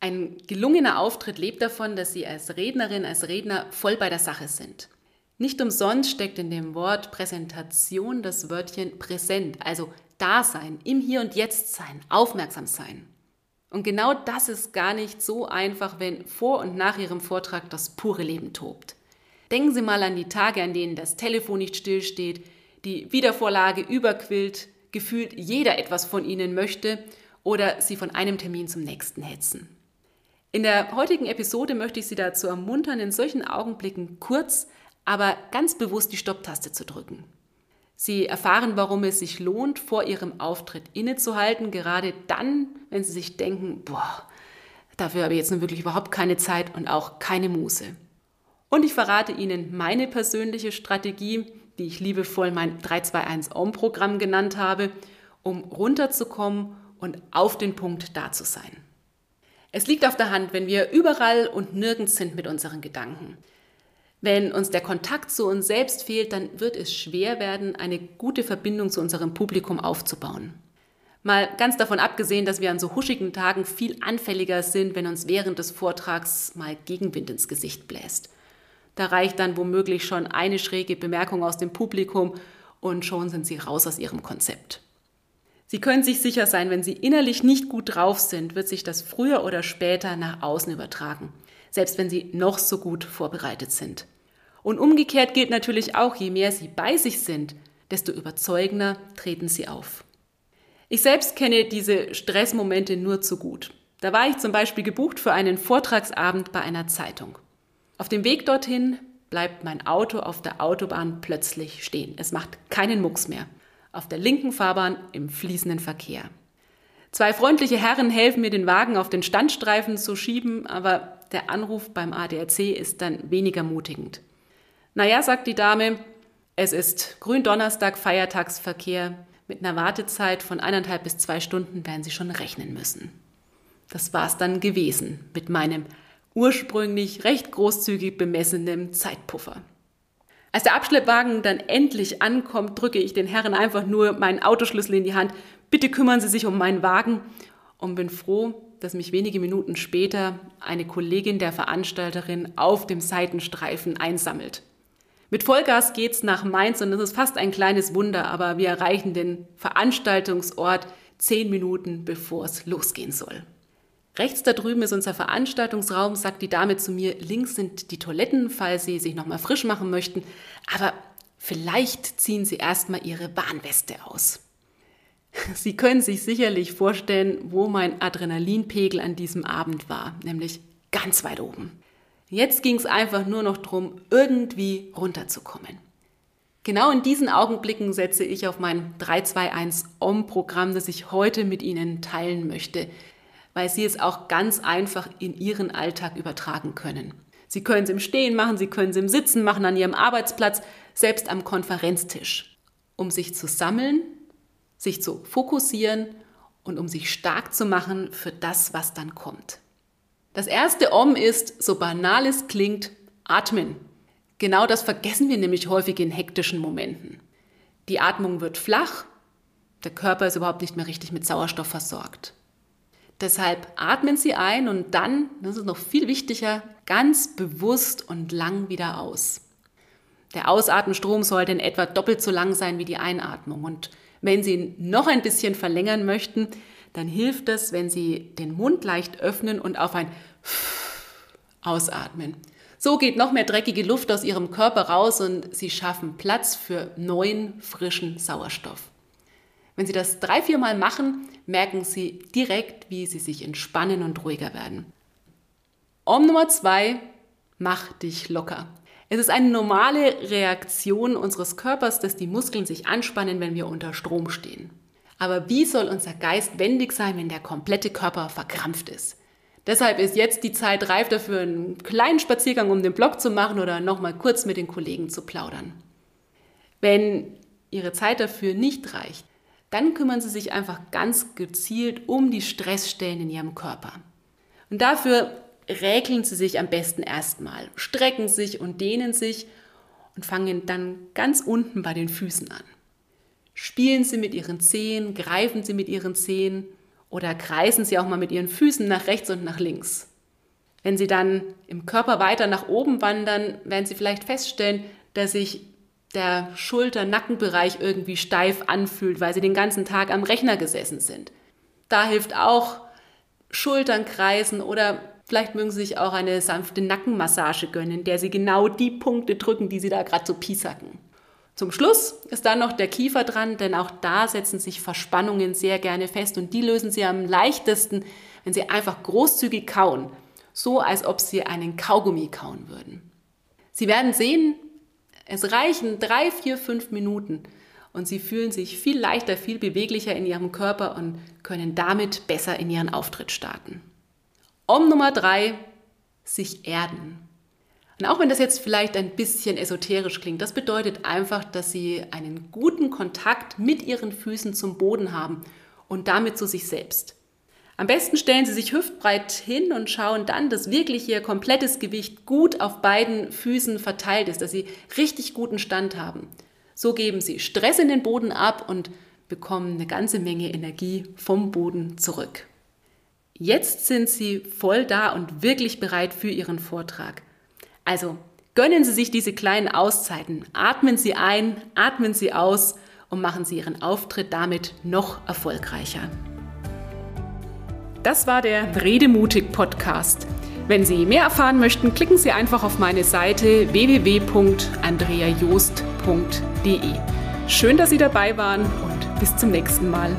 Ein gelungener Auftritt lebt davon, dass Sie als Rednerin, als Redner voll bei der Sache sind. Nicht umsonst steckt in dem Wort Präsentation das Wörtchen präsent, also Dasein, im Hier und Jetzt sein, aufmerksam sein. Und genau das ist gar nicht so einfach, wenn vor und nach Ihrem Vortrag das pure Leben tobt. Denken Sie mal an die Tage, an denen das Telefon nicht stillsteht, die Wiedervorlage überquillt, gefühlt jeder etwas von Ihnen möchte oder Sie von einem Termin zum nächsten hetzen. In der heutigen Episode möchte ich Sie dazu ermuntern, in solchen Augenblicken kurz, aber ganz bewusst die Stopptaste zu drücken. Sie erfahren, warum es sich lohnt, vor Ihrem Auftritt innezuhalten, gerade dann, wenn Sie sich denken, boah, dafür habe ich jetzt nun wirklich überhaupt keine Zeit und auch keine Muße. Und ich verrate Ihnen meine persönliche Strategie, die ich liebevoll mein 321-OM-Programm genannt habe, um runterzukommen und auf den Punkt da zu sein. Es liegt auf der Hand, wenn wir überall und nirgends sind mit unseren Gedanken. Wenn uns der Kontakt zu uns selbst fehlt, dann wird es schwer werden, eine gute Verbindung zu unserem Publikum aufzubauen. Mal ganz davon abgesehen, dass wir an so huschigen Tagen viel anfälliger sind, wenn uns während des Vortrags mal Gegenwind ins Gesicht bläst. Da reicht dann womöglich schon eine schräge Bemerkung aus dem Publikum und schon sind sie raus aus ihrem Konzept. Sie können sich sicher sein, wenn Sie innerlich nicht gut drauf sind, wird sich das früher oder später nach außen übertragen, selbst wenn Sie noch so gut vorbereitet sind. Und umgekehrt gilt natürlich auch, je mehr Sie bei sich sind, desto überzeugender treten Sie auf. Ich selbst kenne diese Stressmomente nur zu gut. Da war ich zum Beispiel gebucht für einen Vortragsabend bei einer Zeitung. Auf dem Weg dorthin bleibt mein Auto auf der Autobahn plötzlich stehen. Es macht keinen Mucks mehr auf der linken Fahrbahn im fließenden Verkehr. Zwei freundliche Herren helfen mir, den Wagen auf den Standstreifen zu schieben, aber der Anruf beim ADAC ist dann weniger mutigend. Naja, sagt die Dame, es ist Gründonnerstag, Feiertagsverkehr. Mit einer Wartezeit von eineinhalb bis zwei Stunden werden Sie schon rechnen müssen. Das war's dann gewesen mit meinem ursprünglich recht großzügig bemessenen Zeitpuffer. Als der Abschleppwagen dann endlich ankommt, drücke ich den Herren einfach nur meinen Autoschlüssel in die Hand. Bitte kümmern Sie sich um meinen Wagen und bin froh, dass mich wenige Minuten später eine Kollegin der Veranstalterin auf dem Seitenstreifen einsammelt. Mit Vollgas geht's nach Mainz und es ist fast ein kleines Wunder, aber wir erreichen den Veranstaltungsort zehn Minuten bevor es losgehen soll. Rechts da drüben ist unser Veranstaltungsraum, sagt die Dame zu mir. Links sind die Toiletten, falls Sie sich nochmal frisch machen möchten. Aber vielleicht ziehen Sie erstmal Ihre Warnweste aus. Sie können sich sicherlich vorstellen, wo mein Adrenalinpegel an diesem Abend war, nämlich ganz weit oben. Jetzt ging es einfach nur noch darum, irgendwie runterzukommen. Genau in diesen Augenblicken setze ich auf mein 321 OM-Programm, das ich heute mit Ihnen teilen möchte weil Sie es auch ganz einfach in Ihren Alltag übertragen können. Sie können es im Stehen machen, Sie können es im Sitzen machen, an Ihrem Arbeitsplatz, selbst am Konferenztisch, um sich zu sammeln, sich zu fokussieren und um sich stark zu machen für das, was dann kommt. Das erste Om ist, so banal es klingt, atmen. Genau das vergessen wir nämlich häufig in hektischen Momenten. Die Atmung wird flach, der Körper ist überhaupt nicht mehr richtig mit Sauerstoff versorgt. Deshalb atmen Sie ein und dann, das ist noch viel wichtiger, ganz bewusst und lang wieder aus. Der Ausatmenstrom sollte in etwa doppelt so lang sein wie die Einatmung. Und wenn Sie ihn noch ein bisschen verlängern möchten, dann hilft es, wenn Sie den Mund leicht öffnen und auf ein Ausatmen. So geht noch mehr dreckige Luft aus Ihrem Körper raus und Sie schaffen Platz für neuen, frischen Sauerstoff. Wenn Sie das drei, vier Mal machen, merken Sie direkt, wie Sie sich entspannen und ruhiger werden. Om Nummer zwei, mach dich locker. Es ist eine normale Reaktion unseres Körpers, dass die Muskeln sich anspannen, wenn wir unter Strom stehen. Aber wie soll unser Geist wendig sein, wenn der komplette Körper verkrampft ist? Deshalb ist jetzt die Zeit reif dafür, einen kleinen Spaziergang um den Block zu machen oder nochmal kurz mit den Kollegen zu plaudern. Wenn Ihre Zeit dafür nicht reicht, dann kümmern Sie sich einfach ganz gezielt um die Stressstellen in Ihrem Körper. Und dafür räkeln Sie sich am besten erstmal, strecken sich und dehnen sich und fangen dann ganz unten bei den Füßen an. Spielen Sie mit Ihren Zehen, greifen Sie mit Ihren Zehen oder kreisen Sie auch mal mit Ihren Füßen nach rechts und nach links. Wenn Sie dann im Körper weiter nach oben wandern, werden Sie vielleicht feststellen, dass sich der Schulter-Nackenbereich irgendwie steif anfühlt, weil Sie den ganzen Tag am Rechner gesessen sind. Da hilft auch Schultern kreisen oder vielleicht mögen Sie sich auch eine sanfte Nackenmassage gönnen, der Sie genau die Punkte drücken, die Sie da gerade so piesacken. Zum Schluss ist dann noch der Kiefer dran, denn auch da setzen sich Verspannungen sehr gerne fest und die lösen Sie am leichtesten, wenn Sie einfach großzügig kauen, so als ob Sie einen Kaugummi kauen würden. Sie werden sehen, es reichen drei, vier, fünf Minuten und Sie fühlen sich viel leichter, viel beweglicher in Ihrem Körper und können damit besser in Ihren Auftritt starten. Om Nummer drei, sich erden. Und auch wenn das jetzt vielleicht ein bisschen esoterisch klingt, das bedeutet einfach, dass sie einen guten Kontakt mit ihren Füßen zum Boden haben und damit zu sich selbst. Am besten stellen Sie sich hüftbreit hin und schauen dann, dass wirklich Ihr komplettes Gewicht gut auf beiden Füßen verteilt ist, dass Sie richtig guten Stand haben. So geben Sie Stress in den Boden ab und bekommen eine ganze Menge Energie vom Boden zurück. Jetzt sind Sie voll da und wirklich bereit für Ihren Vortrag. Also gönnen Sie sich diese kleinen Auszeiten, atmen Sie ein, atmen Sie aus und machen Sie Ihren Auftritt damit noch erfolgreicher. Das war der Redemutig Podcast. Wenn Sie mehr erfahren möchten, klicken Sie einfach auf meine Seite www.andreajost.de. Schön, dass Sie dabei waren und bis zum nächsten Mal.